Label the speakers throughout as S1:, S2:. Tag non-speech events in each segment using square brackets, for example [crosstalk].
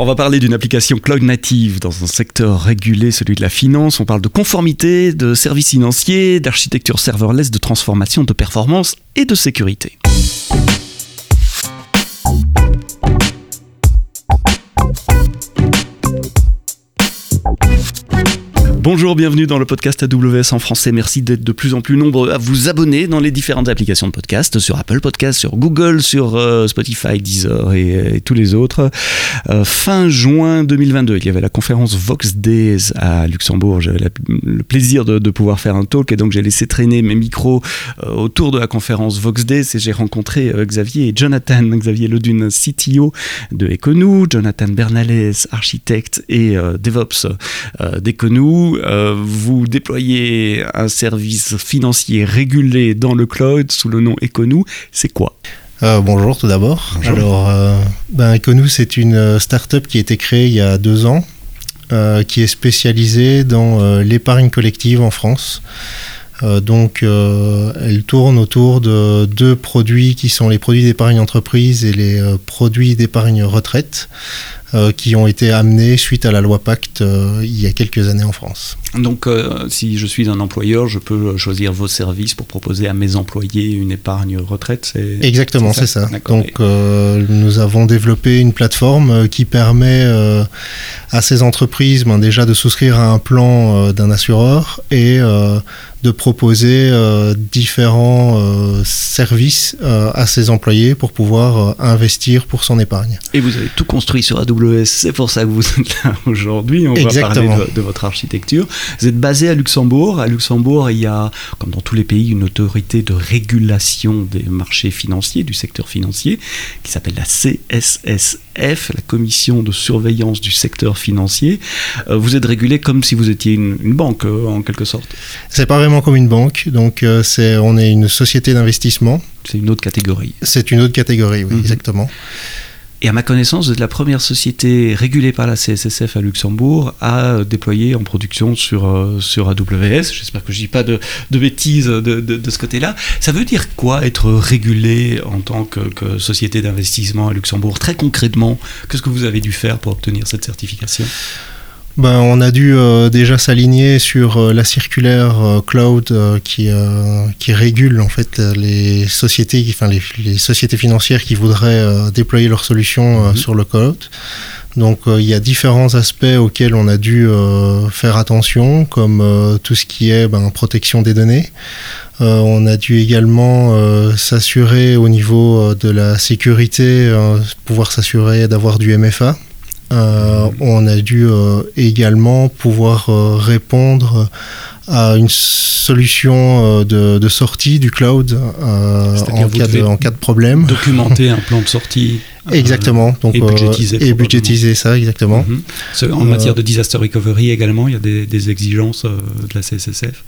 S1: On va parler d'une application cloud native dans un secteur régulé, celui de la finance. On parle de conformité, de services financiers, d'architecture serverless, de transformation, de performance et de sécurité. Bonjour, bienvenue dans le podcast AWS en français. Merci d'être de plus en plus nombreux à vous abonner dans les différentes applications de podcast, sur Apple Podcast, sur Google, sur euh, Spotify, Deezer et, tous les autres. Euh, fin juin 2022, il y avait la conférence Vox Days à Luxembourg. J'avais le plaisir de, pouvoir faire un talk et donc j'ai laissé traîner mes micros euh, autour de la conférence Vox Days et j'ai rencontré Xavier et Jonathan. Xavier Ledune, CTO de Econou, Jonathan Bernales, architecte et DevOps d'Econou. Euh, vous déployez un service financier régulé dans le cloud sous le nom Econou. C'est quoi
S2: euh, bonjour tout d'abord. Alors, euh, ben, Econou, c'est une start-up qui a été créée il y a deux ans, qui est spécialisée dans l'épargne collective en France. donc, elle tourne autour de deux produits qui sont les produits d'épargne entreprise et les produits d'épargne retraite. Euh, qui ont été amenés suite à la loi Pacte euh, il y a quelques années en France.
S1: Donc, euh, si je suis un employeur, je peux choisir vos services pour proposer à mes employés une épargne retraite
S2: Exactement, c'est ça. Donc, nous avons développé une plateforme qui permet à ces entreprises ben, déjà de souscrire à un plan d'un assureur et de proposer euh, différents euh, services euh, à ses employés pour pouvoir investir pour son épargne.
S1: Et vous avez tout construit sur AWS, c'est pour ça que vous êtes là [laughs] aujourd'hui. On
S2: Exactement.
S1: va parler de, votre architecture. Vous êtes basé à Luxembourg. À Luxembourg, il y a, comme dans tous les pays, une autorité de régulation des marchés financiers, du secteur financier, qui s'appelle la CSSF, la Commission de surveillance du secteur financier. vous êtes régulé comme si vous étiez une, une banque, en quelque sorte.
S2: C'est pas comme une banque, donc euh, c'est, on est une société d'investissement.
S1: C'est une autre catégorie.
S2: C'est une autre catégorie, oui, mhm. exactement.
S1: Et à ma connaissance, vous êtes la première société régulée par la CSSF à Luxembourg à déployer en production sur, euh, sur AWS. J'espère que je ne dis pas de, de bêtises de, de, ce côté-là. Ça veut dire quoi être régulé en tant que, que société d'investissement à Luxembourg Très concrètement, qu'est-ce que vous avez dû faire pour obtenir cette certification?
S2: Ben, on a dû euh, déjà s'aligner sur euh, la circulaire euh, cloud qui, qui régule en fait les sociétés, enfin les, sociétés financières qui voudraient déployer leurs solutions mhm. sur le cloud. Donc il y a différents aspects auxquels on a dû faire attention, comme tout ce qui est ben, protection des données. on a dû également s'assurer au niveau de la sécurité, pouvoir s'assurer d'avoir du MFA, euh, on a dû euh, également pouvoir euh, répondre à une solution de, sortie du cloud en cas, de, en, cas de, problème.
S1: Documenter un plan de sortie. [laughs]
S2: Exactement. Donc, et budgétiser. et budgétiser ça, exactement.
S1: Mhm. En matière de disaster recovery également, il y a des, des exigences de la CSSF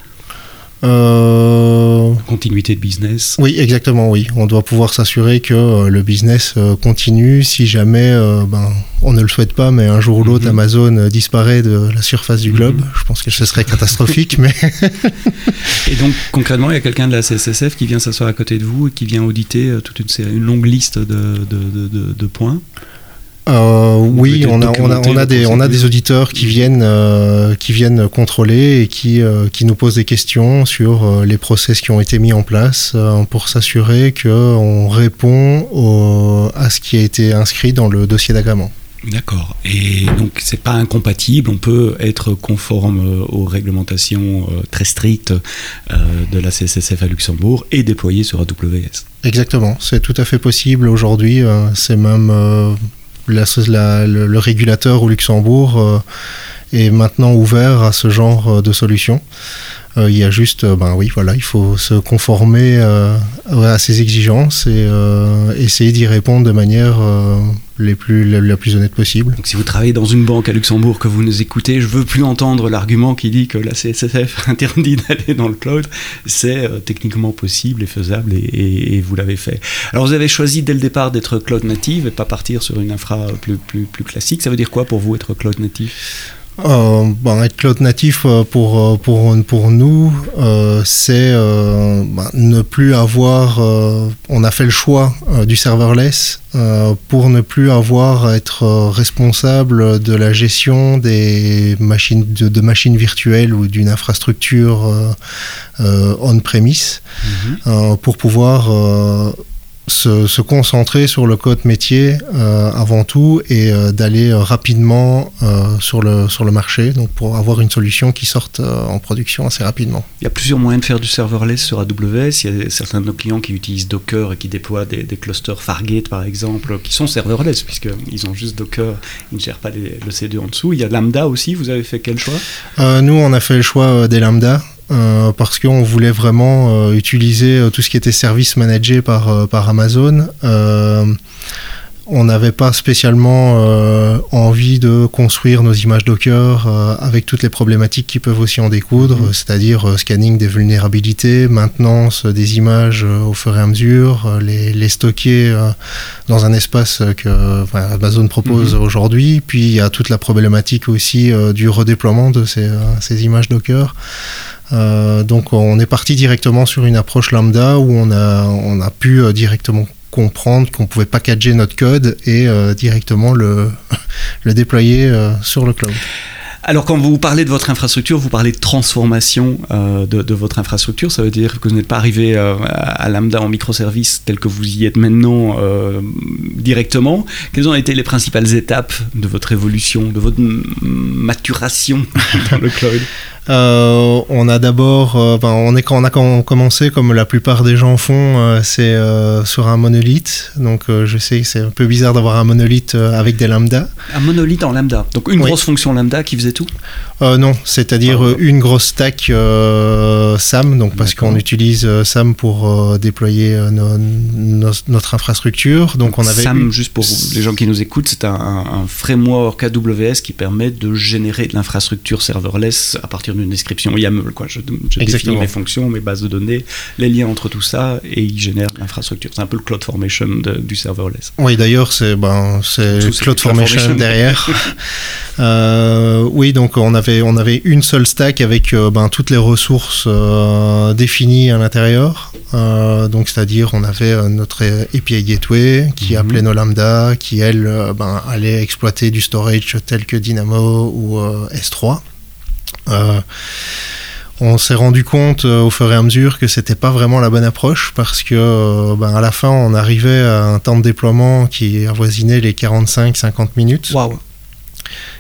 S1: euh... Continuité de business.
S2: Oui, exactement, oui. On doit pouvoir s'assurer que euh, le business euh, continue si jamais, ben, on ne le souhaite pas, mais un jour ou l'autre, mhm. Amazon disparaît de la surface du globe. Mhm. Je pense que ce serait catastrophique, mais... [laughs]
S1: et donc, concrètement, il y a quelqu'un de la CSSF qui vient s'asseoir à côté de vous et qui vient auditer toute une, une longue liste de, de, de points
S2: euh, oui, on a, on, a, on, a des, on a des auditeurs qui viennent, euh, qui viennent contrôler et qui, euh, qui nous posent des questions sur les process qui ont été mis en place pour s'assurer qu'on répond à ce qui a été inscrit dans le dossier d'agrément.
S1: D'accord. Et donc, c'est pas incompatible. On peut être conforme aux réglementations très strictes de la CSSF à Luxembourg et déployer sur AWS.
S2: Exactement. C'est tout à fait possible aujourd'hui. C'est même le, régulateur au Luxembourg euh, est maintenant ouvert à ce genre euh, de solutions. Euh, il y a juste, ben oui, voilà, il faut se conformer à ces exigences et essayer d'y répondre de manière les plus, la, plus honnête possible.
S1: Donc si vous travaillez dans une banque à Luxembourg, que vous nous écoutez, je veux plus entendre l'argument qui dit que la CSSF [laughs] interdit d'aller dans le cloud. C'est euh, techniquement possible et faisable et, vous l'avez fait. Alors vous avez choisi dès le départ d'être cloud native et pas partir sur une infra plus, plus, plus classique. Ça veut dire quoi pour vous être cloud native?
S2: Euh, bon, Être cloud natif pour, pour, pour nous, c'est bah, ne plus avoir... on a fait le choix du serverless pour ne plus avoir à être responsable de la gestion des machines, de, machines virtuelles ou d'une infrastructure on-premise, mhm. pour pouvoir se, concentrer sur le code métier euh, avant tout et euh, d'aller euh, rapidement sur, le, sur le marché, donc pour avoir une solution qui sorte en production assez rapidement.
S1: Il y a plusieurs moyens de faire du serverless sur AWS. Il y a certains de nos clients qui utilisent Docker et qui déploient des, clusters Fargate par exemple, qui sont serverless puisqu'ils ont juste Docker, ils ne gèrent pas le C2 en dessous. Il y a Lambda aussi, vous avez fait quel choix?
S2: Nous, on a fait le choix des Lambda. Euh, parce qu'on voulait vraiment euh, utiliser euh, tout ce qui était service managé par, par Amazon. on n'avait pas spécialement envie de construire nos images Docker avec toutes les problématiques qui peuvent aussi en découdre, mhm. c'est-à-dire scanning des vulnérabilités, maintenance des images au fur et à mesure, les, les stocker dans un espace que Amazon propose mhm. aujourd'hui. Puis il y a toute la problématique aussi du redéploiement de ces, ces images Docker. Euh, donc on est parti directement sur une approche lambda où on a, on a pu euh, directement comprendre qu'on pouvait packager notre code et euh, directement le, [laughs] le déployer sur le cloud.
S1: Alors quand vous parlez de votre infrastructure, vous parlez de transformation de, votre infrastructure. Ça veut dire que vous n'êtes pas arrivé à Lambda en microservice tel que vous y êtes maintenant directement. Quelles ont été les principales étapes de votre évolution, de votre maturation [laughs] dans le cloud?
S2: Euh, on a d'abord, euh, on est quand on a commencé comme la plupart des gens font, euh, c'est sur un monolithe. Donc je sais que c'est un peu bizarre d'avoir un monolithe avec des lambda.
S1: Un monolithe en lambda. Donc une grosse fonction lambda qui faisait tout?
S2: non, c'est-à-dire ah, une grosse stack SAM. Donc parce qu'on utilise SAM pour déployer notre infrastructure. Donc, on avait
S1: SAM, juste pour les gens qui nous écoutent, c'est un, un framework AWS qui permet de générer de l'infrastructure serverless à partir d'une description YAML. Quoi. Je, je définis mes fonctions, mes bases de données, les liens entre tout ça, et il génère l'infrastructure. C'est un peu le cloud formation du serverless.
S2: Oui, d'ailleurs, c'est ben, cloud, formation, derrière. [laughs] Euh, oui, donc on avait, on avait une seule stack avec euh, ben, toutes les ressources euh, définies à l'intérieur. donc, c'est-à-dire, on avait notre API Gateway qui mhm. appelait nos lambda, qui elle ben, allait exploiter du storage tel que Dynamo ou S3. Euh, on s'est rendu compte euh, au fur et à mesure que c'était pas vraiment la bonne approche parce que euh, ben, à la fin on arrivait à un temps de déploiement qui avoisinait les 45-50 minutes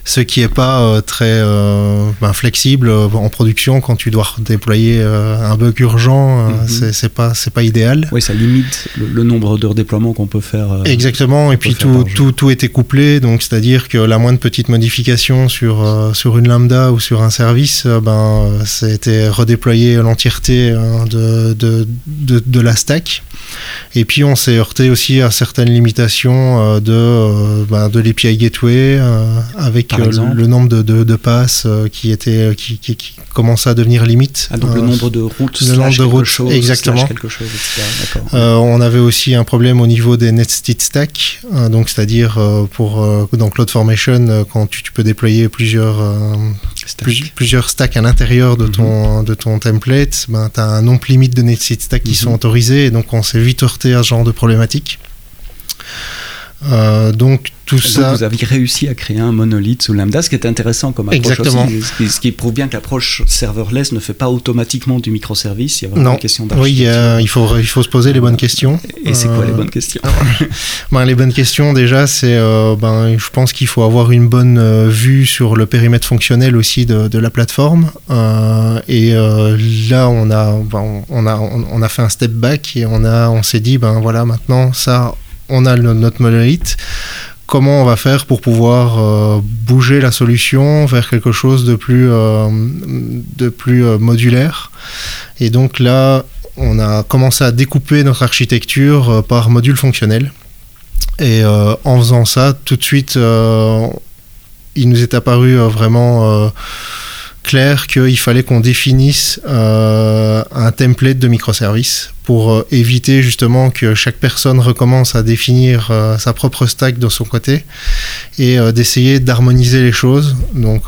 S2: ce qui n'est pas euh, très euh, ben, flexible euh, en production quand tu dois déployer un bug urgent, mhm. c'est pas c'est pas idéal.
S1: Oui, ça limite le, nombre de redéploiements qu'on peut faire.
S2: Exactement, et puis tout, tout, tout, était couplé, donc c'est-à-dire que la moindre petite modification sur, sur une lambda ou sur un service, ben, c'était redéployer l'entièreté hein, de, de, de, de, la stack. Et puis on s'est heurté aussi à certaines limitations de, ben, de l'API Gateway avec le, nombre de, de, passes euh, qui, était, euh, qui, qui, commençait à devenir limite.
S1: Ah, donc le euh, nombre de routes,
S2: le nombre de routes,
S1: chose,
S2: exactement.
S1: Quelque chose,
S2: on avait aussi un problème au niveau des nested stacks, donc c'est-à-dire pour dans CloudFormation quand tu, peux déployer plusieurs plusieurs stacks à l'intérieur de ton mhm. de ton template, ben tu as un nombre limite de nested stacks qui mhm. sont autorisés, et donc on s'est vite heurté à ce genre de problématique.
S1: Euh, donc tout ça. Vous avez réussi à créer un monolithe sous Lambda, ce qui est intéressant comme approche
S2: Exactement.
S1: aussi, ce qui, prouve bien que l'approche serverless ne fait pas automatiquement du microservice. Il y a vraiment
S2: non.
S1: une question
S2: Oui, il faut, il faut se poser les bonnes questions.
S1: Et c'est quoi les euh, bonnes questions [laughs]
S2: ben, Les bonnes questions, déjà, c'est, euh, ben, je pense qu'il faut avoir une bonne vue sur le périmètre fonctionnel aussi de, de la plateforme. et là, on a, ben, on, a, on a fait un step back et on, a, on s'est dit, ben voilà, maintenant, ça on a notre monolithe. Comment on va faire pour pouvoir euh, bouger la solution vers quelque chose de plus, euh, euh, modulaire Et donc là, on a commencé à découper notre architecture par module fonctionnel. Et en faisant ça, tout de suite, il nous est apparu vraiment clair qu'il fallait qu'on définisse un template de microservices pour euh, éviter justement que chaque personne recommence à définir euh, sa propre stack de son côté et euh, d'essayer d'harmoniser les choses. Donc,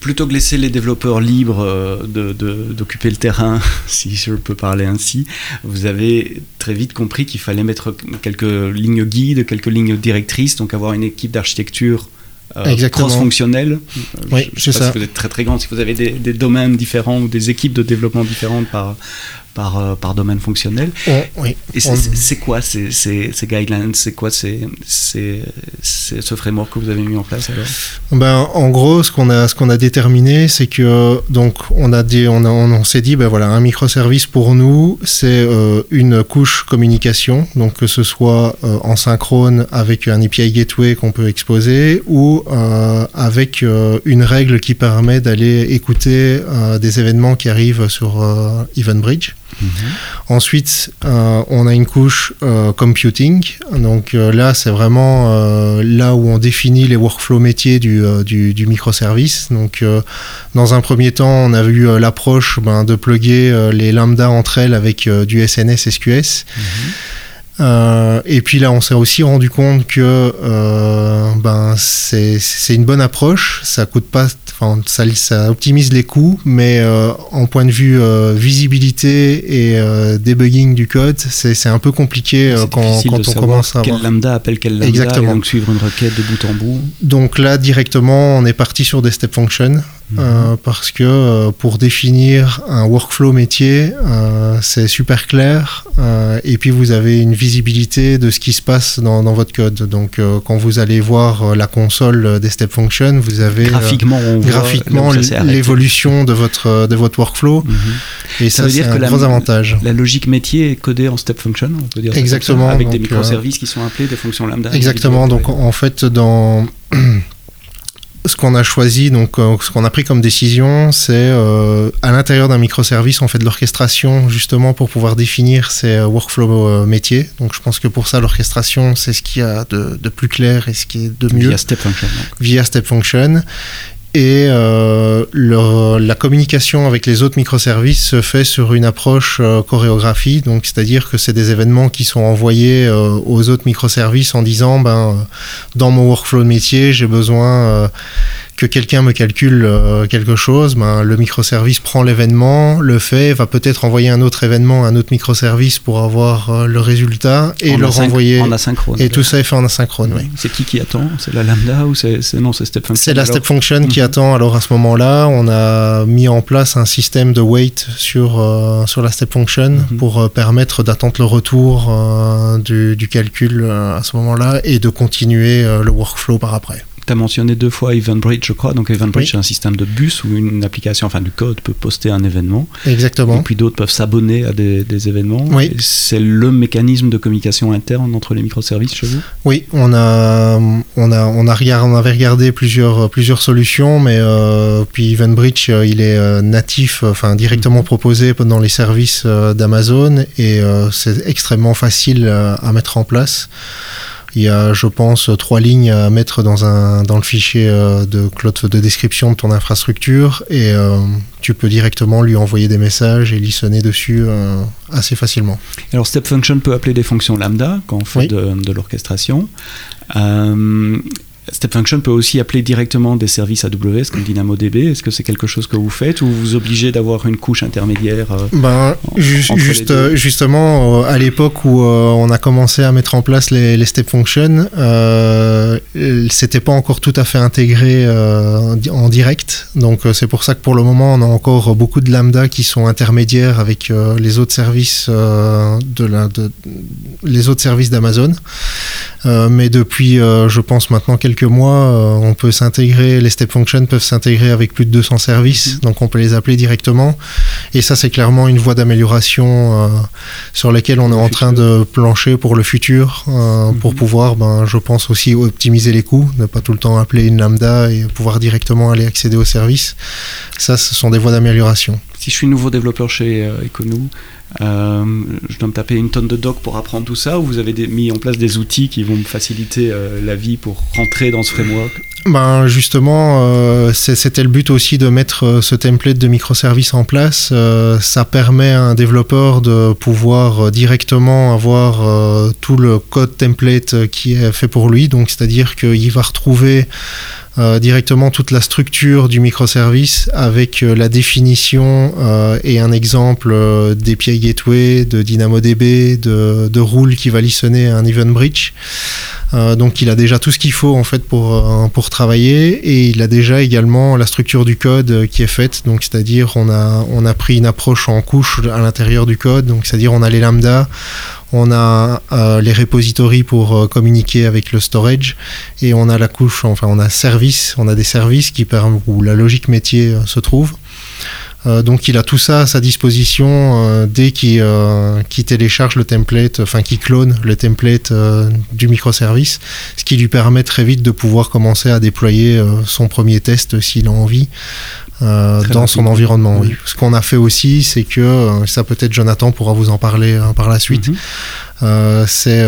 S1: plutôt que laisser les développeurs libres d'occuper le terrain, [laughs] si je peux parler ainsi, vous avez très vite compris qu'il fallait mettre quelques lignes guides, quelques lignes directrices, donc avoir une équipe d'architecture cross-fonctionnelle.
S2: Oui, c'est ça.
S1: Si vous êtes très très grand, si vous avez des, des, domaines différents ou des équipes de développement différentes par, par, euh, par domaine fonctionnel.
S2: oui.
S1: Et c'est quoi ces, ces, ces guidelines? C'est quoi ces, ces, ce framework que vous avez mis en place alors?
S2: Ben, En gros, ce qu'on a, ce qu'on a déterminé, c'est que donc, on, a on, on, s'est dit, ben voilà, un microservice pour nous, c'est euh, une couche communication, donc que ce soit euh, en synchrone avec un API gateway qu'on peut exposer ou avec une règle qui permet d'aller écouter des événements qui arrivent sur EventBridge. Mhm. Ensuite, euh, on a une couche euh, computing. Donc euh, là, c'est vraiment là où on définit les workflows métiers du, microservice. Donc dans un premier temps, on a eu l'approche ben, de plugger les lambda entre elles avec du SNS SQS. Mhm. et puis là, on s'est aussi rendu compte que ben, c'est une bonne approche. Ça coûte pas ça, ça, optimise les coûts, mais euh, en point de vue euh, visibilité et euh, debugging du code, c'est un peu compliqué quand, quand on commence à
S1: quel lambda appelle quel lambda
S2: Exactement.
S1: Et donc suivre une requête de bout en bout.
S2: Donc là directement, on est parti sur des step functions. Mhm. parce que pour définir un workflow métier, c'est super clair et puis vous avez une visibilité de ce qui se passe dans, dans votre code. Donc quand vous allez voir la console des step functions, vous avez
S1: graphiquement on
S2: graphiquement l'évolution de votre, de votre workflow. Mhm. Et ça, c'est un gros avantage.
S1: La logique métier est codée en step function, on peut dire
S2: Exactement.
S1: avec des microservices qui sont appelés des fonctions lambda.
S2: Exactement. Donc en fait, dans [clears throat] ce qu'on a choisi, donc euh, ce qu'on a pris comme décision, c'est euh, à l'intérieur d'un microservice, on fait de l'orchestration justement pour pouvoir définir ces euh, workflows métiers. Donc je pense que pour ça, l'orchestration, c'est ce qu'il y a de, de, plus clair et ce qui est de mieux.
S1: Via Step Function.
S2: Via Step Function. Et euh, la communication avec les autres microservices se fait sur une approche euh, chorégraphie, donc c'est-à-dire que c'est des événements qui sont envoyés euh, aux autres microservices en disant ben dans mon workflow de métier j'ai besoin que quelqu'un me calcule euh, quelque chose, ben, le microservice prend l'événement, le fait, va peut-être envoyer un autre événement à un autre microservice pour avoir euh, le résultat et le renvoyer.
S1: En asynchrone.
S2: Et tout ça est fait en asynchrone, oui.
S1: C'est qui qui attend? C'est la lambda ou c'est non c'est step function
S2: C'est la step function qui mhm. attend. Alors à ce moment-là, on a mis en place un système de wait sur euh, sur la step function mhm. pour permettre d'attendre le retour du, du, calcul à ce moment-là et de continuer le workflow par après
S1: tu as mentionné deux fois EventBridge, je crois. Donc EventBridge, c'est un système de bus où une application, enfin du code, peut poster un événement.
S2: Exactement.
S1: Et puis d'autres peuvent s'abonner à des, événements.
S2: Oui.
S1: C'est le mécanisme de communication interne entre les microservices chez vous?
S2: Oui, on, a, on, a, on, a regardé, on avait regardé plusieurs, plusieurs solutions, mais euh, puis EventBridge, euh, il est euh, natif, enfin directement mhm. proposé dans les services d'Amazon et c'est extrêmement facile à mettre en place. Il y a, je pense, trois lignes à mettre dans, un, dans le fichier euh, de, de description de ton infrastructure et euh, tu peux directement lui envoyer des messages et sonner dessus euh, assez facilement.
S1: Alors Step Function peut appeler des fonctions lambda quand on fait de, de l'orchestration. Step Function peut aussi appeler directement des services AWS comme DynamoDB. Est-ce que c'est quelque chose que vous faites ou vous obligez d'avoir une couche intermédiaire euh,
S2: ben, juste, euh, Justement, euh, à l'époque où on a commencé à mettre en place les, Step Functions, euh, c'était pas encore tout à fait intégré en direct. Donc c'est pour ça que pour le moment, on a encore beaucoup de lambda qui sont intermédiaires avec les autres services de la, de, les autres services d'Amazon. mais depuis, je pense maintenant quelques mois, euh, on peut s'intégrer, les step functions peuvent s'intégrer avec plus de 200 services, mm-hmm. donc on peut les appeler directement. Et ça, c'est clairement une voie d'amélioration euh, sur laquelle on est en train de plancher pour le futur, euh, pour mm-hmm. pouvoir, ben, je pense aussi optimiser les coûts, ne pas tout le temps appeler une lambda et pouvoir directement aller accéder aux services. Ça, ce sont des voies d'amélioration.
S1: Si je suis nouveau développeur chez Econou, euh, je dois me taper une tonne de doc pour apprendre tout ça ou vous avez mis en place des outils qui vont me faciliter euh, la vie pour rentrer dans ce framework?
S2: Ben justement, euh, c'était le but aussi de mettre euh, ce template de microservices en place. Euh, ça permet à un développeur de pouvoir directement avoir tout le code template qui est fait pour lui. Donc, c'est-à-dire qu'il va retrouver directement toute la structure du microservice avec la définition et un exemple d'API Gateway, de DynamoDB, de, de rule qui va listener un event bridge. Euh, donc il a déjà tout ce qu'il faut en fait pour, euh, pour travailler et il a déjà également la structure du code euh, qui est faite. Donc c'est-à-dire on a, on a pris une approche en couche à l'intérieur du code. Donc c'est-à-dire on a les lambda, on a les repositories pour communiquer avec le storage et on a la couche, enfin on a service, on a des services qui où la logique métier se trouve. Euh, donc il a tout ça à sa disposition euh, dès euh, qu'il télécharge le template, enfin qu'il clone le template du microservice, ce qui lui permet très vite de pouvoir commencer à déployer son premier test s'il a envie. dans son environnement. Ce qu'on a fait aussi, c'est que, ça peut-être Jonathan pourra vous en parler par la suite, mhm. c'est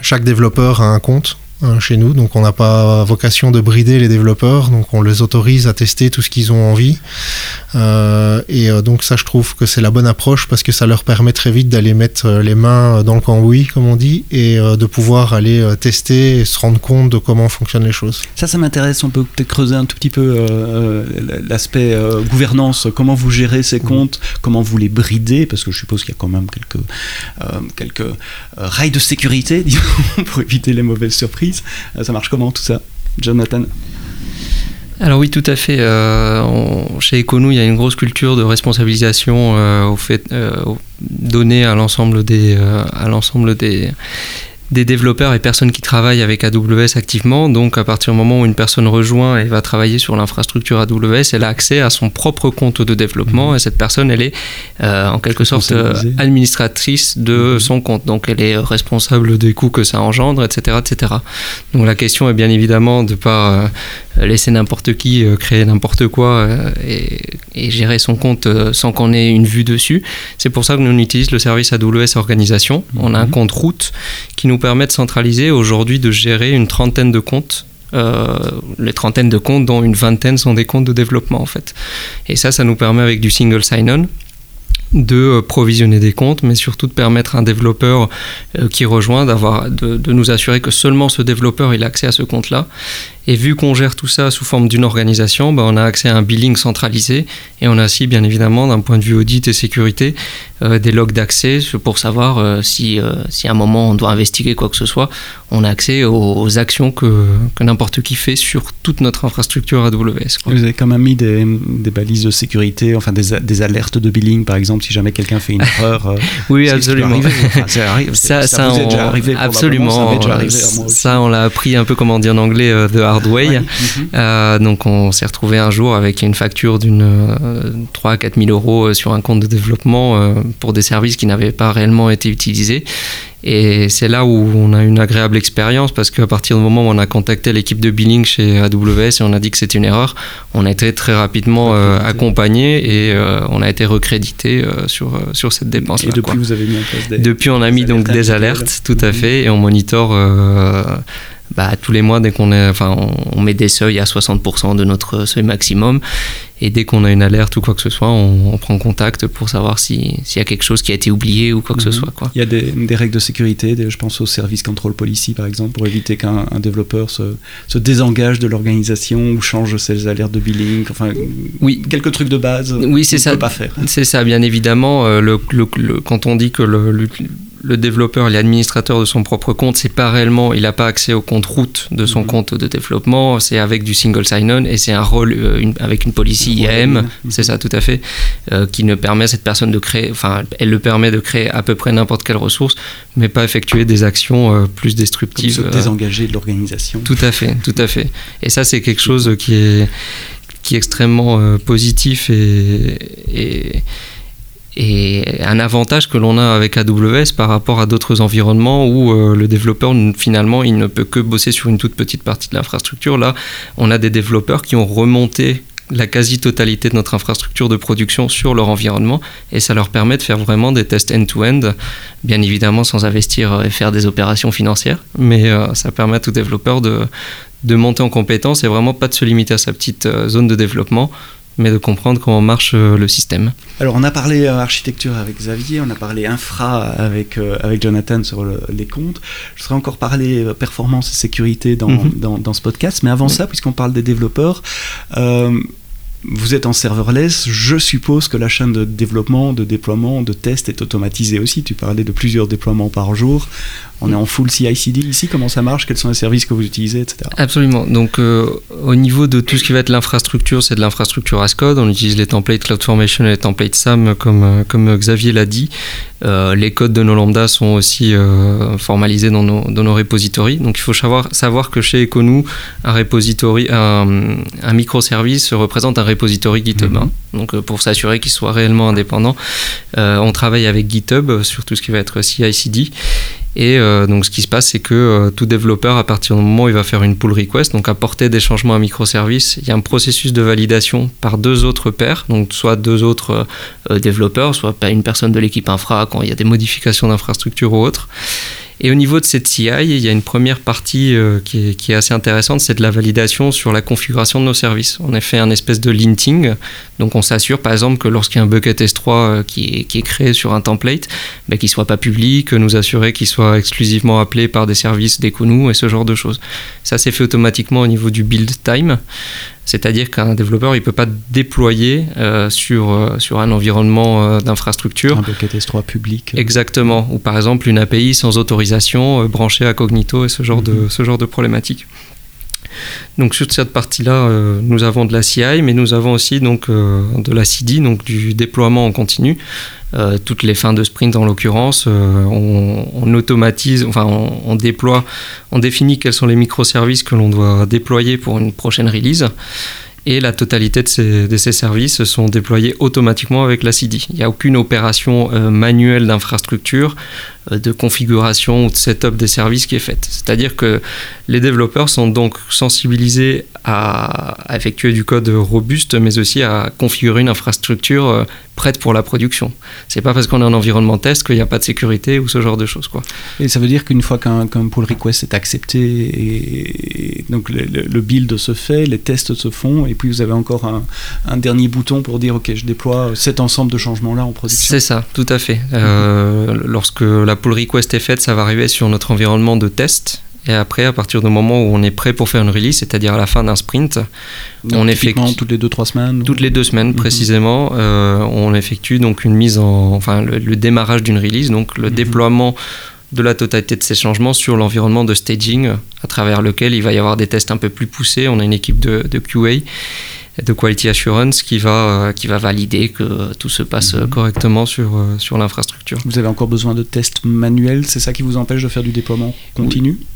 S2: chaque développeur a un compte chez nous. Donc on n'a pas vocation de brider les développeurs, donc on les autorise à tester tout ce qu'ils ont envie. Euh, et euh, donc ça, je trouve que c'est la bonne approche parce que ça leur permet très vite d'aller mettre euh, les mains dans le cambouis, comme on dit, et de pouvoir aller tester et se rendre compte de comment fonctionnent les choses.
S1: Ça, ça m'intéresse. On peut peut-être creuser un tout petit peu l'aspect gouvernance. Comment vous gérez ces comptes? Comment vous les bridez? Parce que je suppose qu'il y a quand même quelques, quelques rails de sécurité, [laughs] disons, pour éviter les mauvaises surprises. Euh, ça marche comment tout ça Jonathan?
S3: Alors oui, tout à fait. Euh, chez Econou, il y a une grosse culture de responsabilisation euh, au fait, donnée à l'ensemble des, à l'ensemble des, des développeurs et personnes qui travaillent avec AWS activement. Donc, à partir du moment où une personne rejoint et va travailler sur l'infrastructure AWS, elle a accès à son propre compte de développement mhm. et cette personne, elle est euh, en quelque sorte euh, administratrice de mhm. son compte. Donc, elle est responsable des coûts que ça engendre, etc., etc. Donc, la question est bien évidemment de ne pas euh, laisser n'importe qui créer n'importe quoi et, et, gérer son compte sans qu'on ait une vue dessus. C'est pour ça que nous on utilise le service AWS Organisation. On a un mhm. compte route qui nous permet de centraliser aujourd'hui de gérer une trentaine de comptes euh, les trentaines de comptes, dont une vingtaine sont des comptes de développement en fait. Et ça, ça nous permet avec du single sign-on de euh, provisionner des comptes, mais surtout de permettre à un développeur euh, qui rejoint d'avoir, de, de, nous assurer que seulement ce développeur il a accès à ce compte-là et vu qu'on gère tout ça sous forme d'une organisation, ben, on a accès à un billing centralisé et on a aussi, bien évidemment, d'un point de vue audit et sécurité, euh, des logs d'accès pour savoir euh, si, euh, si à un moment on doit investiguer quoi que ce soit. On a accès aux, actions que, que n'importe qui fait sur toute notre infrastructure AWS.
S1: Vous avez quand même mis des, des balises de sécurité, enfin des, des, alertes de billing, par exemple, si jamais quelqu'un fait une [laughs] erreur.
S3: oui, absolument. [laughs] ça, ça, vous est déjà arrivé. Absolument. Ça, déjà ça, on l'a appris un peu, comment dire en anglais, de Euh, donc on s'est retrouvé un jour avec une facture d'une 3 euh, à 4 000 euros euh, sur un compte de développement pour des services qui n'avaient pas réellement été utilisés. Et c'est là où on a une agréable expérience parce qu'à partir du moment où on a contacté l'équipe de billing chez AWS et on a dit que c'était une erreur, on a été très rapidement accompagné et on a été recrédité sur, sur cette dépense.
S1: Et depuis, vous avez mis en place des.
S3: Depuis, on a mis donc des alertes, tout à mhm. fait, et on monitore bah, tous les mois, dès qu'on est, enfin, on, met des seuils à 60% de notre seuil maximum. Et dès qu'on a une alerte ou quoi que ce soit, on, prend contact pour savoir s'il y a quelque chose qui a été oublié ou quoi que ce mhm. soit. Quoi.
S1: Il y a des, règles de sécurité, je pense au service control policy par exemple, pour éviter qu'un développeur se, se, désengage de l'organisation ou change ses alertes de billing. Enfin,
S3: oui.
S1: quelques trucs de base.
S3: Oui, c'est ça.
S1: Peut pas faire.
S3: C'est ça, bien évidemment. Euh, le, le, quand on dit que le, le développeur est administrateur de son propre compte, c'est pas réellement, il n'a pas accès au compte route de son mhm. compte de développement, c'est avec du single sign-on et c'est un rôle euh, avec une policy IAM, c'est ça tout à fait, euh, qui ne permet à cette personne de créer, enfin, elle le permet de créer à peu près n'importe quelle ressource, mais pas effectuer des actions euh, plus destructives.
S1: Comme se désengager de l'organisation.
S3: Tout à fait, tout à fait. Et ça, c'est quelque chose qui est, qui est extrêmement positif et, et et un avantage que l'on a avec AWS par rapport à d'autres environnements où euh, le développeur finalement il ne peut que bosser sur une toute petite partie de l'infrastructure. Là, on a des développeurs qui ont remonté la quasi-totalité de notre infrastructure de production sur leur environnement et ça leur permet de faire vraiment des tests end-to-end, bien évidemment sans investir et faire des opérations financières, mais ça permet à tout développeur de, de monter en compétence et vraiment pas de se limiter à sa petite zone de développement, mais de comprendre comment marche euh, le système.
S1: Alors on a parlé euh, architecture avec Xavier, on a parlé infra avec, euh, avec Jonathan sur les comptes, je serais encore parlé performance et sécurité dans, mhm. dans, dans, ce podcast, mais avant ça, puisqu'on parle des développeurs, vous êtes en serverless, je suppose que la chaîne de développement, de déploiement, de test est automatisée aussi. Tu parlais de plusieurs déploiements par jour. On est en full CI/CD ici. Comment ça marche Quels sont les services que vous utilisez, etc.
S3: Absolument. Donc, euh, au niveau de tout ce qui va être l'infrastructure, c'est de l'infrastructure as code. On utilise les templates CloudFormation et les templates SAM, comme, euh, comme Xavier l'a dit. Euh, les codes de nos lambdas sont aussi formalisés dans nos, dans nos repositories. Donc, il faut savoir, savoir que chez Econou, un repository, un, un microservice représente un repository GitHub. Hein. Mhm. Donc, pour s'assurer qu'il soit réellement indépendant, on travaille avec GitHub sur tout ce qui va être CI/CD. Et euh, donc ce qui se passe, c'est que euh, tout développeur, à partir du moment où il va faire une pull request, donc apporter des changements à microservice, il y a un processus de validation par deux autres pairs, donc soit deux autres euh, développeurs, soit une personne de l'équipe infra quand il y a des modifications d'infrastructure ou autre. Et au niveau de cette CI, il y a une première partie euh, qui, est, assez intéressante, c'est de la validation sur la configuration de nos services. On a fait un espèce de linting, donc on s'assure par exemple que lorsqu'il y a un bucket S3 euh, qui, est, créé sur un template, ben, qu'il ne soit pas public, nous assurer qu'il soit exclusivement appelé par des services d'Econou et ce genre de choses. Ça c'est fait automatiquement au niveau du build time. C'est-à-dire qu'un développeur, il ne peut pas déployer euh, sur, euh, sur un environnement euh, d'infrastructure.
S1: Un bucket S3 public.
S3: Exactement. Ou par exemple une API sans autorisation branchée à Cognito et ce genre, de, mhm. ce genre de problématique. Donc sur cette partie-là, nous avons de la CI, mais nous avons aussi donc de la CD, donc du déploiement en continu. Euh, toutes les fins de sprint en l'occurrence, euh, on, automatise, enfin on, déploie, on définit quels sont les microservices que l'on doit déployer pour une prochaine release et la totalité de ces, services sont déployés automatiquement avec la CD. Il n'y a aucune opération euh, manuelle d'infrastructure, de configuration ou de setup des services qui est faite. C'est-à-dire que les développeurs sont donc sensibilisés à, effectuer du code robuste, mais aussi à configurer une infrastructure prête pour la production. C'est pas parce qu'on est en environnement test qu'il n'y a pas de sécurité ou ce genre de choses. Quoi.
S1: Et ça veut dire qu'une fois qu'un pull request est accepté, et, donc le, build se fait, les tests se font, et puis vous avez encore un, dernier bouton pour dire ok, je déploie cet ensemble de changements-là en production.
S3: C'est ça, tout à fait. Euh, lorsque la pull request est faite, ça va arriver sur notre environnement de test et après, à partir du moment où on est prêt pour faire une release, c'est-à-dire à la fin d'un sprint,
S1: on effectue toutes les deux trois semaines.
S3: Toutes les deux semaines mhm. précisément, euh, on effectue donc une mise en, enfin le, démarrage d'une release, donc le mhm. déploiement de la totalité de ces changements sur l'environnement de staging, à travers lequel il va y avoir des tests un peu plus poussés. On a une équipe de, de QA de quality assurance qui va, euh, qui va valider que tout se passe mhm. correctement sur, euh, sur l'infrastructure.
S1: Vous avez encore besoin de tests manuels, c'est ça qui vous empêche de faire du déploiement continu?
S3: oui,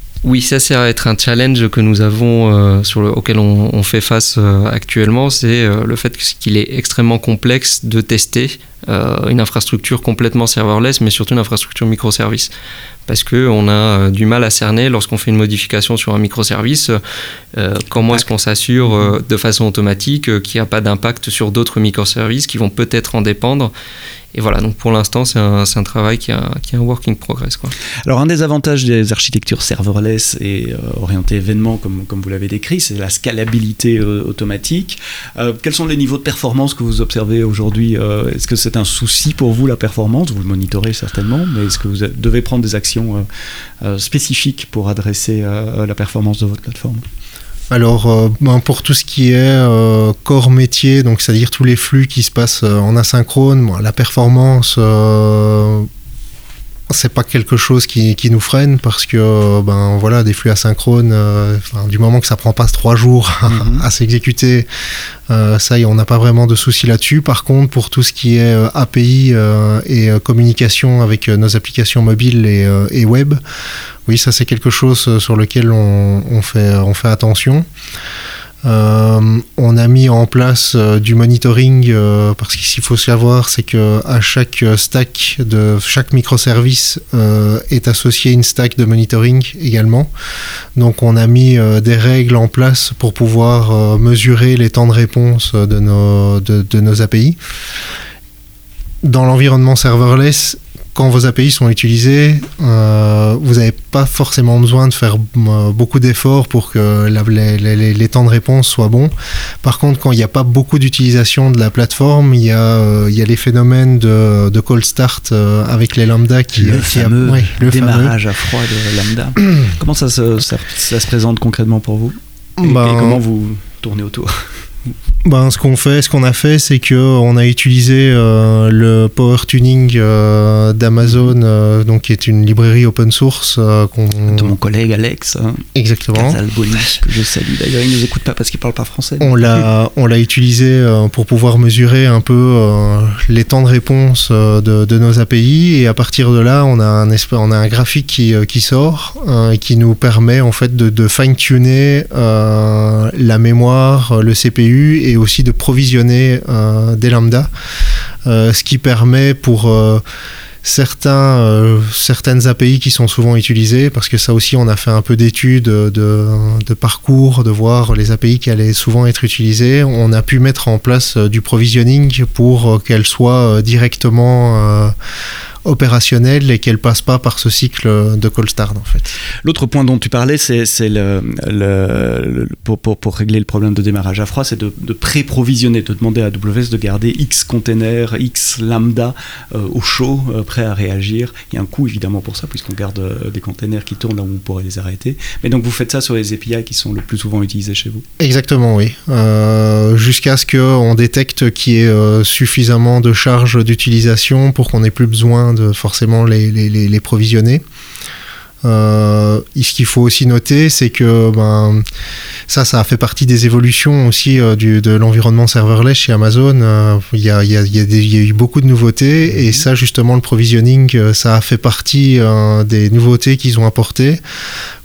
S3: ça c'est être un challenge que nous avons euh, sur le, auquel on, fait face euh, actuellement, c'est euh, le fait qu'il est extrêmement complexe de tester une infrastructure complètement serverless, mais surtout une infrastructure microservice. Parce qu'on a du mal à cerner lorsqu'on fait une modification sur un microservice, comment est-ce qu'on s'assure de façon automatique qu'il n'y a pas d'impact sur d'autres microservices qui vont peut-être en dépendre et voilà, donc pour l'instant, c'est un, travail qui est un, qui un working progress.
S1: Alors, un des avantages des architectures serverless et euh, orientées événements, comme, comme vous l'avez décrit, c'est la scalabilité euh, automatique. Euh, quels sont les niveaux de performance que vous observez aujourd'hui Est-ce que c'est un souci pour vous, la performance? Vous le monitorez certainement, mais est-ce que vous devez prendre des actions spécifiques pour adresser la performance de votre plateforme?
S2: Alors, euh, ben, pour tout ce qui est euh, corps métier, donc c'est-à-dire tous les flux qui se passent euh, en asynchrone, la performance, c'est pas quelque chose qui, qui, nous freine parce que ben voilà des flux asynchrones du moment que ça prend pas trois jours [laughs] mhm. à, s'exécuter ça y est on n'a pas vraiment de souci là-dessus par contre pour tout ce qui est API et communication avec nos applications mobiles et, et web oui, ça c'est quelque chose euh, sur lequel on, fait, on fait attention. Euh, on a mis en place euh, du monitoring euh, parce qu'il faut savoir c'est que à chaque stack de chaque microservice est associé une stack de monitoring également. Donc on a mis des règles en place pour pouvoir mesurer les temps de réponse de nos, de nos API. Dans l'environnement serverless, quand vos API sont utilisées, euh, vous n'avez pas forcément besoin de faire euh, beaucoup d'efforts pour que les, temps de réponse soient bons. Par contre, quand il n'y a pas beaucoup d'utilisation de la plateforme, il y a, euh, il y a les phénomènes de, de cold start avec les lambda qui...
S1: Le fameux le démarrage à froid de lambda. [clears throat] comment ça se, ça, se présente concrètement pour vous? Et
S2: ben,
S1: comment vous tournez autour?
S2: Ben, ce qu'on fait, ce qu'on a fait, c'est que on a utilisé euh, le Power Tuning euh, d'Amazon, euh, donc qui est une librairie open source
S1: de mon collègue Alex. Hein,
S2: Exactement.
S1: que je salue. D'ailleurs, il nous écoute pas parce qu'il parle pas français.
S2: On l'a, on l'a utilisé pour pouvoir mesurer un peu les temps de réponse de, de, nos API et à partir de là, on a un on a un graphique qui, qui sort et qui nous permet en fait de, de fine tuner la mémoire, le CPU et aussi de provisionner euh, des lambda, euh, ce qui permet pour euh, certains, certaines API qui sont souvent utilisées, parce que ça aussi on a fait un peu d'études de, de, parcours, de voir les API qui allaient souvent être utilisées, on a pu mettre en place du provisioning pour qu'elles soient directement opérationnelle et qu'elle passe pas par ce cycle de cold start en fait.
S1: L'autre point dont tu parlais, c'est le, le, pour, pour, pour, régler le problème de démarrage à froid, c'est de, de pré-provisionner, de demander à AWS de garder X containers, X lambda euh, au chaud, euh, prêt à réagir. Il y a un coût évidemment pour ça, puisqu'on garde euh, des containers qui tournent là où on pourrait les arrêter. Mais donc vous faites ça sur les API qui sont le plus souvent utilisés chez vous
S2: Exactement, oui. Jusqu'à ce qu'on détecte qu'il y ait suffisamment de charge d'utilisation pour qu'on ait plus besoin de forcément les, les, provisionner. Euh, ce qu'il faut aussi noter, c'est que ben, ça, ça a fait partie des évolutions aussi euh, du, de l'environnement serverless chez Amazon. Euh, il y, a, y, a, y, a eu beaucoup de nouveautés et ça, justement, le provisioning, ça a fait partie des nouveautés qu'ils ont apportées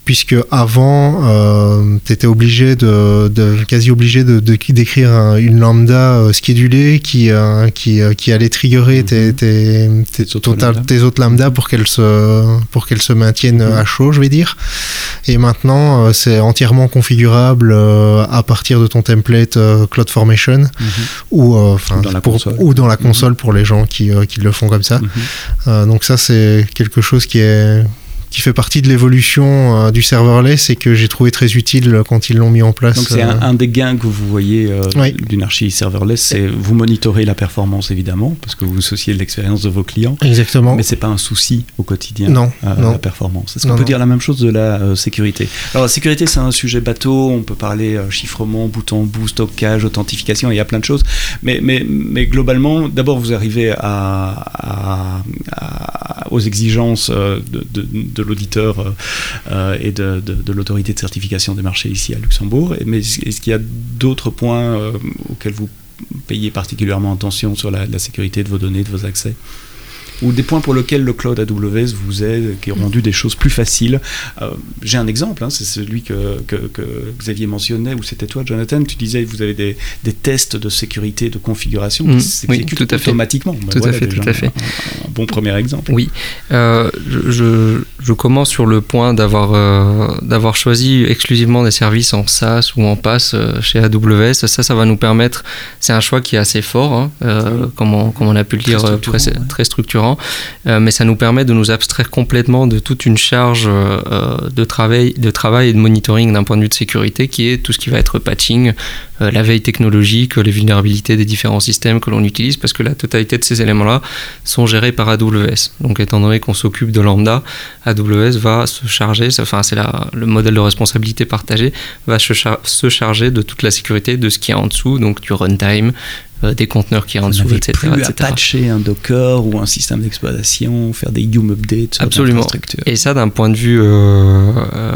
S2: puisque avant, euh, tu étais obligé de, quasi obligé de, d'écrire une lambda euh, schedulée qui, euh, qui, euh, qui, allait triggerer tes, mhm. tes, tes, tes, autres lambda pour qu'elles se, pour qu'elles se maintiennent mhm. à chaud, je vais dire. Et maintenant, c'est entièrement configurable à partir de ton template CloudFormation mhm. ou, dans pour, ou dans la console pour les gens qui, qui le font comme ça. donc ça, c'est quelque chose qui est qui fait partie de l'évolution euh, du serverless et que j'ai trouvé très utile quand ils l'ont mis en place.
S1: Donc c'est un, euh. des gains que vous voyez euh, d'une archi serverless, c'est vous monitorez la performance évidemment parce que vous associez l'expérience de vos clients.
S2: Exactement.
S1: Mais c'est pas un souci au quotidien.
S2: Non.
S1: La performance. Est-ce qu'on peut dire la même chose de la sécurité? Alors la sécurité c'est un sujet bateau. On peut parler chiffrement, bouton bout, stockage, authentification. Il y a plein de choses. Mais mais mais globalement, d'abord vous arrivez à, aux exigences de, de l'auditeur euh, euh, et de, l'autorité de certification des marchés ici à Luxembourg. Mais est-ce qu'il y a d'autres points euh, auxquels vous payez particulièrement attention sur la, sécurité de vos données, de vos accès? Ou des points pour lesquels le cloud AWS vous aide, qui ont rendu des choses plus faciles. Euh, j'ai un exemple, hein, c'est celui que, que, Xavier mentionnait, ou c'était toi, Jonathan, tu disais que vous avez des, des, tests de sécurité, de configuration qui mmh, s'exécutent automatiquement.
S3: Ben tout à fait, tout à fait.
S1: Un, bon premier exemple.
S3: Oui, euh, je, je, commence sur le point d'avoir euh, d'avoir choisi exclusivement des services en SaaS ou en PaaS chez AWS. Ça, ça va nous permettre, c'est un choix qui est assez fort, hein, comme, on, comme, on, a pu le dire, très, très structurant euh, mais ça nous permet de nous abstraire complètement de toute une charge euh, euh, de, travail, de travail et de monitoring d'un point de vue de sécurité qui est tout ce qui va être patching, la veille technologique, les vulnérabilités des différents systèmes que l'on utilise, parce que la totalité de ces éléments-là sont gérés par AWS. Donc étant donné qu'on s'occupe de Lambda, AWS va se charger, enfin c'est le modèle de responsabilité partagée, va se, charger de toute la sécurité de ce qui est en dessous, donc du runtime, des conteneurs qui rentrent sous, etc.
S1: Plus à patcher un Docker ou un système d'exploitation, faire des Yum updates.
S3: Absolument. Et ça, d'un point de vue euh, euh,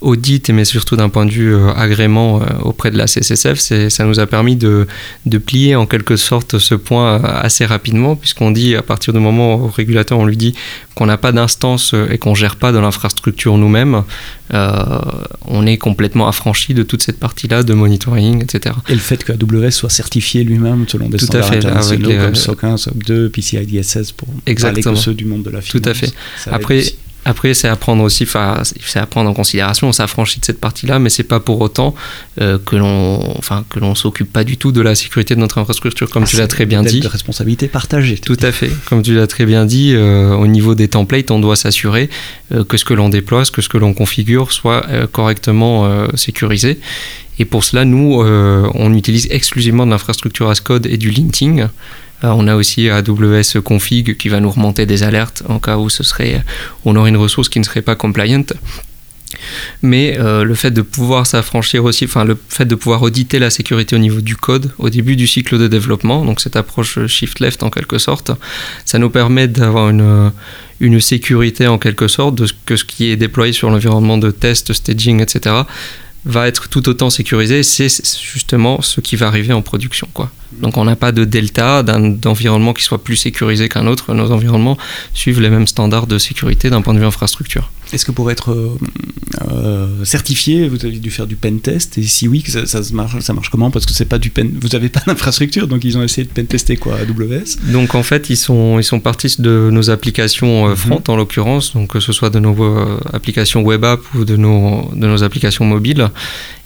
S3: audit, mais surtout d'un point de vue agrément auprès de la CSSF, ça nous a permis de, de, plier en quelque sorte ce point assez rapidement, puisqu'on dit à partir du moment où au régulateur on lui dit qu'on n'a pas d'instance et qu'on gère pas de l'infrastructure nous-mêmes, on est complètement affranchi de toute cette partie-là de monitoring, etc.
S1: Et le fait que AWS soit certifié lui-même selon des
S3: Tout
S1: standards
S3: à fait,
S1: internationaux
S3: les-
S1: comme SOC 1, SOC 2, PCI DSS pour parler
S3: Exactement.
S1: que ceux du monde de la finance.
S3: Tout à fait. Après,
S1: aussi.
S3: Après, c'est à prendre aussi, c'est à prendre en considération. On s'affranchit de cette partie-là, mais c'est pas pour autant euh, que l'on, enfin, que l'on s'occupe pas du tout de la sécurité de notre infrastructure, comme
S1: Ah,
S3: tu l'as très bien dit.
S1: de responsabilité partagée.
S3: Tout à fait. Comme tu l'as très bien dit, euh, au niveau des templates, on doit s'assurer euh, que ce que l'on déploie, que ce que l'on configure soit correctement sécurisé. Et pour cela, nous, on utilise exclusivement de l'infrastructure as code et du linting. Euh, on a aussi AWS config qui va nous remonter des alertes en cas où ce serait, on aurait une ressource qui ne serait pas compliant. Mais euh, le fait de pouvoir s'affranchir aussi, enfin le fait de pouvoir auditer la sécurité au niveau du code au début du cycle de développement, donc cette approche shift left en quelque sorte, ça nous permet d'avoir une, une sécurité en quelque sorte de que ce qui est déployé sur l'environnement de test, staging, etc. va être tout autant sécurisé. C'est justement ce qui va arriver en production, quoi. Donc on n'a pas de delta d'environnement qui soit plus sécurisé qu'un autre. Nos environnements suivent les mêmes standards de sécurité d'un point de vue infrastructure.
S1: Est-ce que pour être euh, euh, certifié, vous avez dû faire du pen test? Et si oui, ça, marche, ça marche comment? Parce que c'est pas du pen, vous n'avez pas [laughs] d'infrastructure, donc ils ont essayé de pen tester quoi, AWS.
S3: Donc en fait, ils sont, ils sont partis de nos applications euh, front en l'occurrence, donc que ce soit de nos applications web app ou de nos, de nos applications mobiles.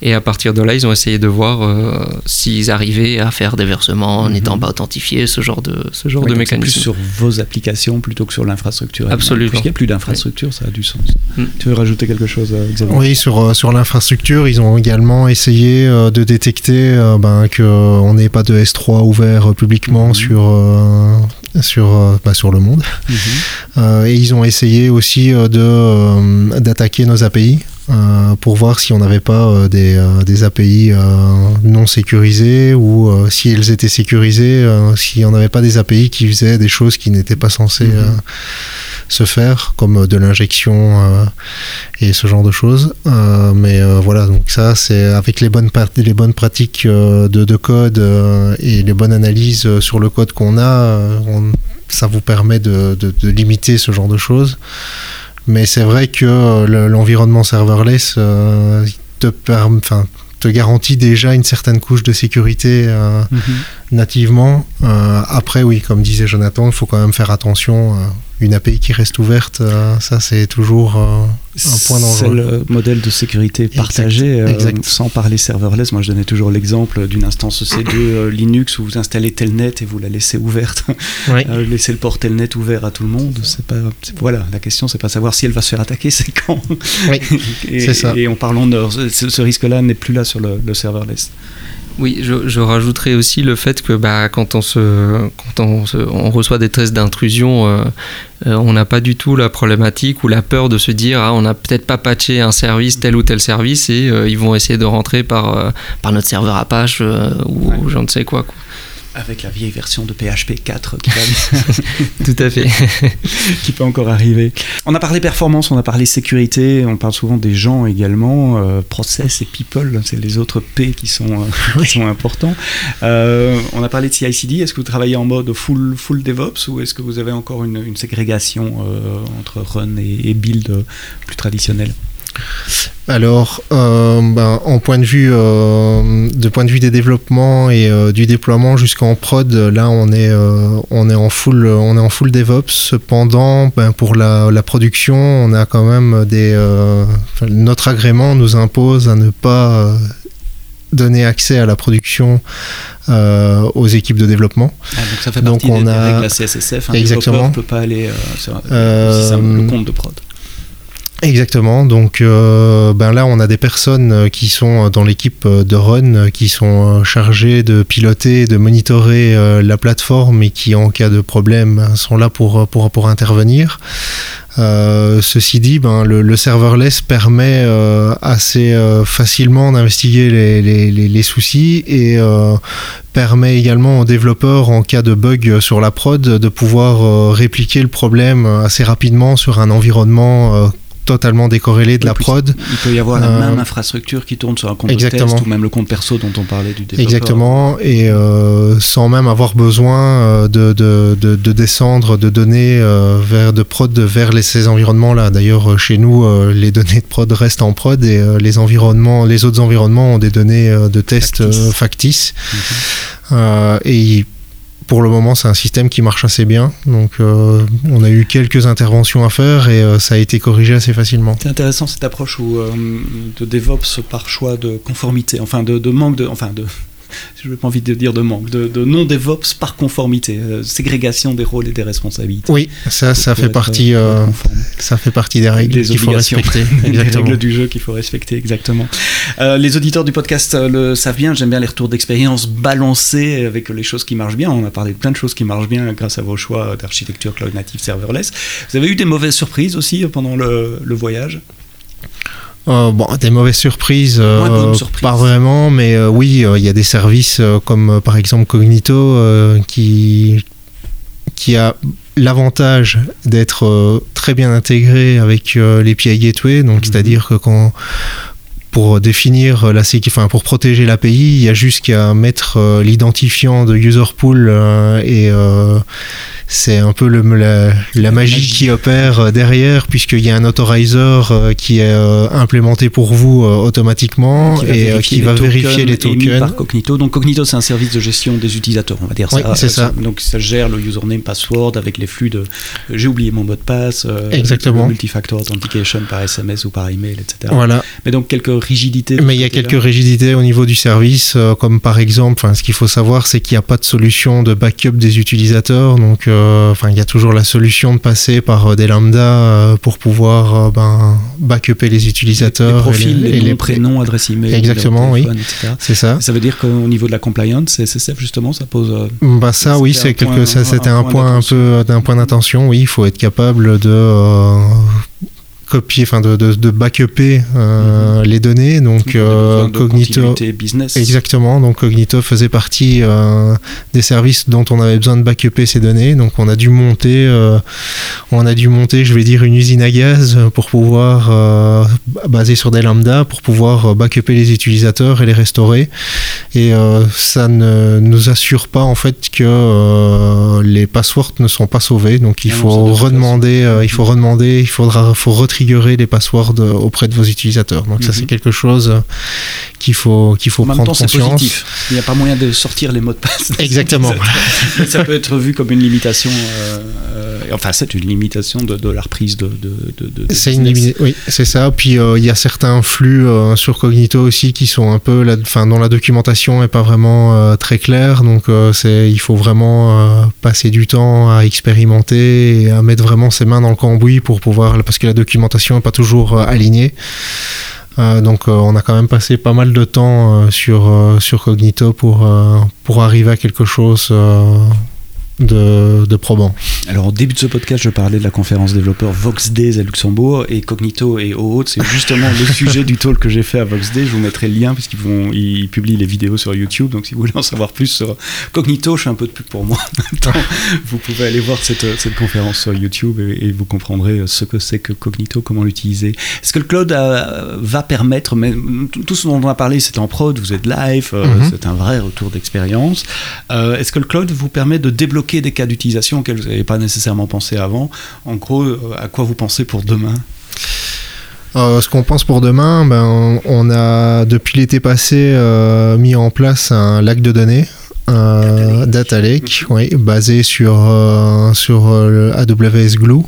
S3: Et à partir de là, ils ont essayé de voir euh, s'ils arrivaient à faire des versements en n'étant pas authentifiés, ce genre de, ce genre de mécanisme.
S1: plus sur vos applications plutôt que sur l'infrastructure.
S3: Absolument.
S1: Puisqu'il n'y a plus d'infrastructure, ça a du sens.
S3: Mm.
S1: Tu veux rajouter quelque chose, euh, Xavier?
S2: Oui, sur, euh, sur l'infrastructure, ils ont également essayé euh, de détecter euh, ben, qu'on n'ait pas de S3 ouvert euh, publiquement
S1: Mhm.
S2: sur, euh, sur, bah, sur le monde.
S1: Mhm. [laughs]
S2: Euh, et ils ont essayé aussi euh, de, euh, d'attaquer nos API euh, pour voir si on n'avait pas euh, des, euh, des API euh, non sécurisées ou euh, si elles étaient sécurisées, euh, si on n'avait pas des API qui faisaient des choses qui n'étaient pas censées
S1: Mhm.
S2: euh, se faire, comme euh, de l'injection euh, et ce genre de choses. Euh, mais voilà, donc ça, c'est avec les bonnes, les bonnes pratiques de, de code et les bonnes analyses sur le code qu'on a, ça vous permet de, limiter ce genre de choses. Mais c'est vrai que le- l'environnement serverless te, garantit déjà une certaine couche de sécurité
S1: Mhm.
S2: Nativement. Euh, après, oui, comme disait Jonathan, il faut quand même faire attention. euh, une API qui reste ouverte, euh, ça c'est toujours euh, un point
S1: C'est
S2: dangereux.
S1: le modèle de sécurité
S2: Exact,
S1: partagé, euh,
S2: exact.
S1: sans parler serverless. Moi, je donnais toujours l'exemple d'une instance EC2 euh, Linux où vous installez Telnet et vous la laissez ouverte.
S2: Oui. [laughs]
S1: Euh, laissez le port Telnet ouvert à tout le monde. C'est pas, c'est- voilà, la question, c'est pas savoir si elle va se faire attaquer, [laughs] c'est quand.
S2: Oui, [laughs]
S1: et,
S2: c'est ça.
S1: Et en parlant ce, ce risque-là n'est plus là sur le, le serverless.
S3: Oui, je, je rajouterais aussi le fait que bah, quand, on, se, quand on, se- on reçoit des tests d'intrusion, euh, euh, on n'a pas du tout la problématique ou la peur de se dire ah, on n'a peut-être pas patché un service, tel ou tel service, et euh, ils vont essayer de rentrer par, par notre serveur Apache ou
S1: Ouais.
S3: je ne sais quoi. quoi.
S1: Avec la vieille version de PHP 4 qui, [laughs] [laughs]
S3: Tout à fait. [laughs]
S1: qui peut encore arriver. On a parlé performance, on a parlé sécurité, on parle souvent des gens également, euh, process et people, c'est les autres P qui sont, euh, qui sont importants. Euh, on a parlé de CI/CD, est-ce que vous travaillez en mode full, full DevOps ou est-ce que vous avez encore une, une ségrégation entre run et, et build plus traditionnelle?
S2: Alors, euh, ben, en point de vue, euh, de point de vue des développements et euh, du déploiement jusqu'en prod, là, on est, euh, on est en full, on est en full DevOps. Cependant, ben, pour la, la production, on a quand même des, notre agrément nous impose à ne pas donner accès à la production euh, aux équipes de développement.
S1: Ah, Donc ça fait
S2: Donc
S1: partie
S2: on
S1: des,
S2: a-
S1: règles CSSF, un
S2: Exactement.
S1: développeur ne peut pas aller euh, sur
S2: Euh,
S1: le compte de prod.
S2: Exactement. Donc, euh, ben là, on a des personnes euh, qui sont dans l'équipe euh, de Run, euh, qui sont euh, chargées de piloter, de monitorer euh, la plateforme et qui, en cas de problème, ben, sont là pour, pour, intervenir. Euh, ceci dit, ben, le, le serverless permet euh, assez euh, facilement d'investiguer les, les, les, soucis et euh, permet également aux développeurs, en cas de bug sur la prod, de pouvoir euh, répliquer le problème assez rapidement sur un environnement euh, totalement décorrélé de la prod.
S1: Il peut y avoir la même infrastructure qui tourne sur un compte
S2: exactement.
S1: test ou même le compte perso dont on parlait du développeur.
S2: Exactement, et sans même avoir besoin de, de, de, de descendre de données vers de prod vers les, ces environnements-là. D'ailleurs, chez nous, les données de prod restent en prod et les environnements, les autres environnements ont des données de test factices. Mhm. et pour le moment, c'est un système qui marche assez bien. Donc, euh, on a eu quelques interventions à faire et euh, ça a été corrigé assez facilement.
S1: C'est intéressant cette approche euh, de DevOps par choix de conformité, enfin de, manque de, je n'ai pas envie de dire de manque, de, non-DevOps par conformité, euh, ségrégation des rôles et des responsabilités.
S2: Oui, ça, ça fait partie, euh, ça fait partie des règles qu'il faut respecter. [laughs]
S1: des règles du jeu qu'il faut respecter, exactement. Euh, les auditeurs du podcast le savent bien, j'aime bien les retours d'expérience balancés avec les choses qui marchent bien. On a parlé de plein de choses qui marchent bien grâce à vos choix d'architecture cloud native serverless. Vous avez eu des mauvaises surprises aussi pendant le, le voyage?
S2: Euh, bon, des mauvaises surprises, euh, pas vraiment, mais euh, oui, il y a des services comme par exemple Cognito qui, qui a l'avantage d'être très bien intégré avec l'API Gateway, donc mhm. c'est-à-dire que quand pour définir la enfin pour protéger l'API, il y a juste qu'à mettre l'identifiant de user pool et c'est un peu le, la, magie, qui opère euh, derrière, puisqu'il y a un authorizer euh, qui est euh, implémenté pour vous automatiquement et qui va vérifier les tokens.
S1: Par Cognito. Donc Cognito, c'est un service de gestion des utilisateurs, on va dire
S2: oui, c'est ça.
S1: Donc ça gère le username, password avec les flux de j'ai oublié mon mot de passe,
S2: Exactement.
S1: multifactor authentication par SMS ou par email, etc.
S2: Voilà.
S1: Mais donc quelques rigidités.
S2: Mais il y a quelques rigidités au niveau du service, comme par exemple, ce qu'il faut savoir, c'est qu'il n'y a pas de solution de backup des utilisateurs. Donc euh, enfin, il y a toujours la solution de passer par euh, des lambda euh, pour pouvoir ben, backuper les utilisateurs.
S1: Les profils, et les, prénoms, adresse email,
S2: exactement, oui, c'est ça.
S1: Ça veut dire qu'au niveau de la compliance, SSF justement, ça pose.
S2: Bah ça, oui, c'est quelque, ça, c'était un, point un peu d'un point d'attention. Oui, il faut être capable de copier, enfin de, de, de backuper euh, mhm. les données. Donc
S1: euh, Cognito, business.
S2: exactement. Donc Cognito faisait partie euh, des services dont on avait besoin de backuper ces données. Donc on a dû monter, on a dû monter, je vais dire, une usine à gaz pour pouvoir basée sur des lambda pour pouvoir backuper les utilisateurs et les restaurer. Et ça ne nous assure pas en fait que les passwords ne sont pas sauvés. Donc il faut redemander, il faut redemander, il faudra, faut les passwords auprès de vos utilisateurs. Donc ça c'est mhm. quelque chose qu'il faut qu'il faut prendre conscience. Positif.
S1: Il n'y a pas moyen de sortir les mots de passe.
S2: Exactement. [laughs]
S1: ça peut être vu comme une limitation. Euh, euh, enfin, c'est une limitation de, la reprise de.
S2: c'est une oui, c'est ça. Puis euh, il y a certains flux sur Cognito aussi qui sont un peu, dont la documentation est pas vraiment très claire. Donc c'est, il faut vraiment passer du temps à expérimenter et à mettre vraiment ses mains dans le cambouis pour pouvoir, parce que la documentation n'est pas toujours alignée. Euh, donc euh, on a quand même passé pas mal de temps euh, sur, sur Cognito pour, pour arriver à quelque chose de, de, probant.
S1: Alors au début de ce podcast, je parlais de la conférence développeur Vox Days à Luxembourg et Cognito et OAuth, c'est justement le [laughs] sujet du talk que j'ai fait à Vox Days. Je vous mettrai le lien parce qu'ils vont, ils publient les vidéos sur YouTube. Donc si vous voulez en savoir plus sur Cognito, je fais un peu de pub pour moi. [laughs] [laughs] vous pouvez aller voir cette, cette conférence sur YouTube et, vous comprendrez ce que c'est que Cognito, comment l'utiliser. Est-ce que le cloud va permettre, mais tout ce dont on a parlé, c'est en prod, vous êtes live, euh, mhm. c'est un vrai retour d'expérience. Euh, est-ce que le cloud vous permet de débloquer des cas d'utilisation auxquels vous n'avez pas nécessairement pensé avant. En gros, euh, à quoi vous pensez pour demain
S2: euh, ce qu'on pense pour demain, ben, on a depuis l'été passé euh, mis en place un lac de données, un data lake, oui, basé sur, sur le AWS Glue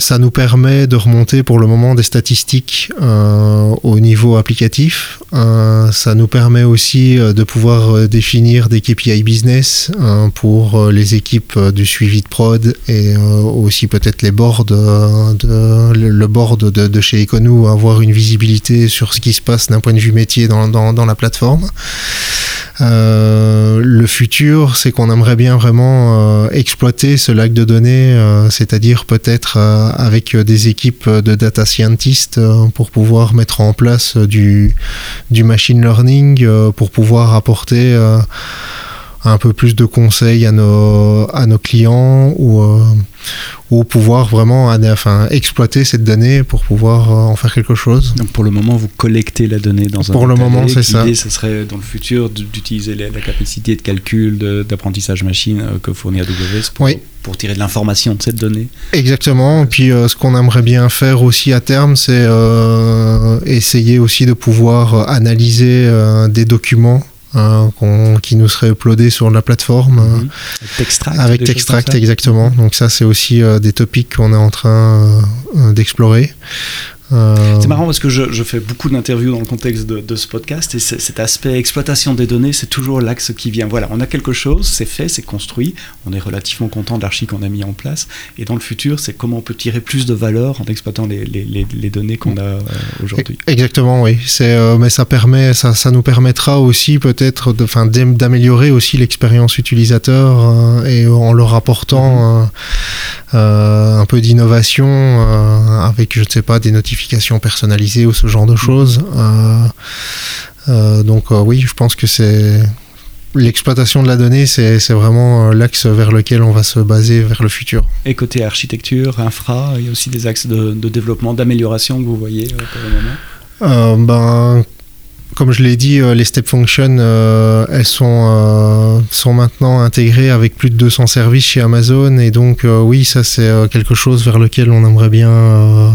S2: ça nous permet de remonter pour le moment des statistiques euh, au niveau applicatif. Euh, ça nous permet aussi euh, de pouvoir définir des KPI business pour les équipes du suivi de prod et aussi peut-être les boards, de, le board de, chez Econou, avoir une visibilité sur ce qui se passe d'un point de vue métier dans, dans la plateforme. Euh, le futur, c'est qu'on aimerait bien vraiment euh, exploiter ce lac de données, euh, c'est-à-dire peut-être avec des équipes de data scientists pour pouvoir mettre en place du, du machine learning, pour pouvoir apporter un peu plus de conseils à nos, à nos clients ou, euh, ou pouvoir vraiment enfin, exploiter cette donnée pour pouvoir en faire quelque chose.
S1: Donc pour le moment, vous collectez la donnée dans un
S2: Pour le moment, c'est ça.
S1: L'idée, ce serait dans le futur d'utiliser la, capacité de calcul, d'apprentissage machine que fournit AWS pour, pour tirer de l'information de cette donnée.
S2: Exactement. Et puis ce qu'on aimerait bien faire aussi à terme, c'est essayer aussi de pouvoir analyser des documents Hein, qui nous serait uploadé sur la plateforme.
S1: Mhm. Avec Textract.
S2: Avec Textract, exactement. Donc ça, c'est aussi euh, des topics qu'on est en train euh, d'explorer.
S1: Euh, c'est marrant parce que je, je fais beaucoup d'interviews dans le contexte de, de ce podcast et cet aspect exploitation des données, c'est toujours l'axe qui vient. Voilà, on a quelque chose, c'est fait, c'est construit, on est relativement content de l'archi qu'on a mis en place et dans le futur, c'est comment on peut tirer plus de valeur en exploitant les, les, les, données qu'on a euh, aujourd'hui.
S2: Exactement, oui. C'est, euh, mais ça permet, ça, ça nous permettra aussi peut-être d'améliorer aussi l'expérience utilisateur et en leur apportant mm-hmm. un peu d'innovation avec, je ne sais pas, des notifications personnalisées ou ce genre de choses. Euh, euh, donc euh, oui, je pense que c'est l'exploitation de la donnée, c'est vraiment l'axe vers lequel on va se baser vers le futur.
S1: Et côté architecture, infra, il y a aussi des axes de, développement, d'amélioration que vous voyez pour
S2: le moment? Ben, comme je l'ai dit, les step functions, elles sont, sont maintenant intégrées avec plus de 200 services chez Amazon. Et donc, oui, ça, c'est quelque chose vers lequel on aimerait bien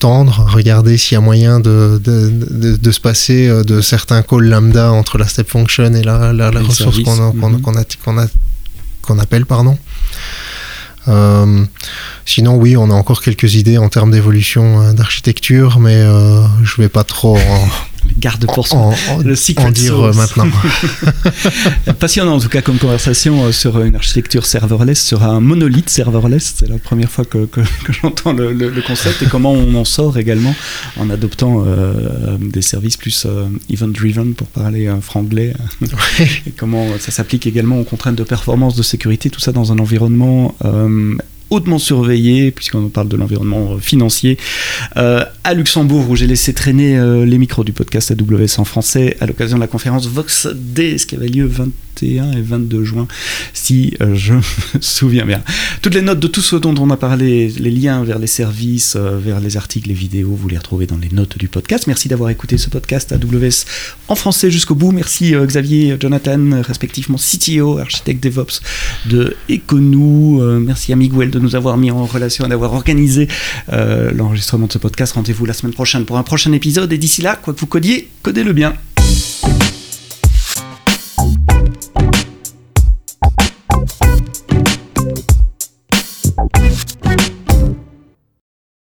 S2: tendre, regarder s'il y a moyen de, de, de, se passer euh, de certains calls lambda entre la step function et la, la, ressource qu'on mhm. qu'on qu'on appelle. Pardon. Euh, sinon, oui, on a encore quelques idées en termes d'évolution euh, d'architecture, mais euh, je vais pas trop
S1: garde pour soi.
S2: le cycle en dire euh, maintenant. [laughs]
S1: Passionnant en tout cas comme conversation euh, sur une architecture serverless, sur un monolithe serverless. C'est la première fois que, que, j'entends le, le, concept et comment on en sort également en adoptant euh, des services plus event-driven pour parler franglais. et comment ça s'applique également aux contraintes de performance, de sécurité, tout ça dans un environnement hautement surveillé, puisqu'on parle de l'environnement financier, euh, à Luxembourg, où j'ai laissé traîner euh, les micros du podcast AWS en français à l'occasion de la conférence Vox Day, ce qui avait lieu 21 et 22 juin, si euh, je [laughs] me souviens bien. Toutes les notes de tout ce dont on a parlé, les liens vers les services, vers les articles, les vidéos, vous les retrouvez dans les notes du podcast. Merci d'avoir écouté ce podcast AWS en français jusqu'au bout. Merci Xavier, Jonathan, respectivement CTO, architecte DevOps de Econou. merci à Miguel de nous avoir mis en relation et d'avoir organisé euh, l'enregistrement de ce podcast. Rendez-vous la semaine prochaine pour un prochain épisode. Et d'ici là, quoi que vous codiez, codez-le bien.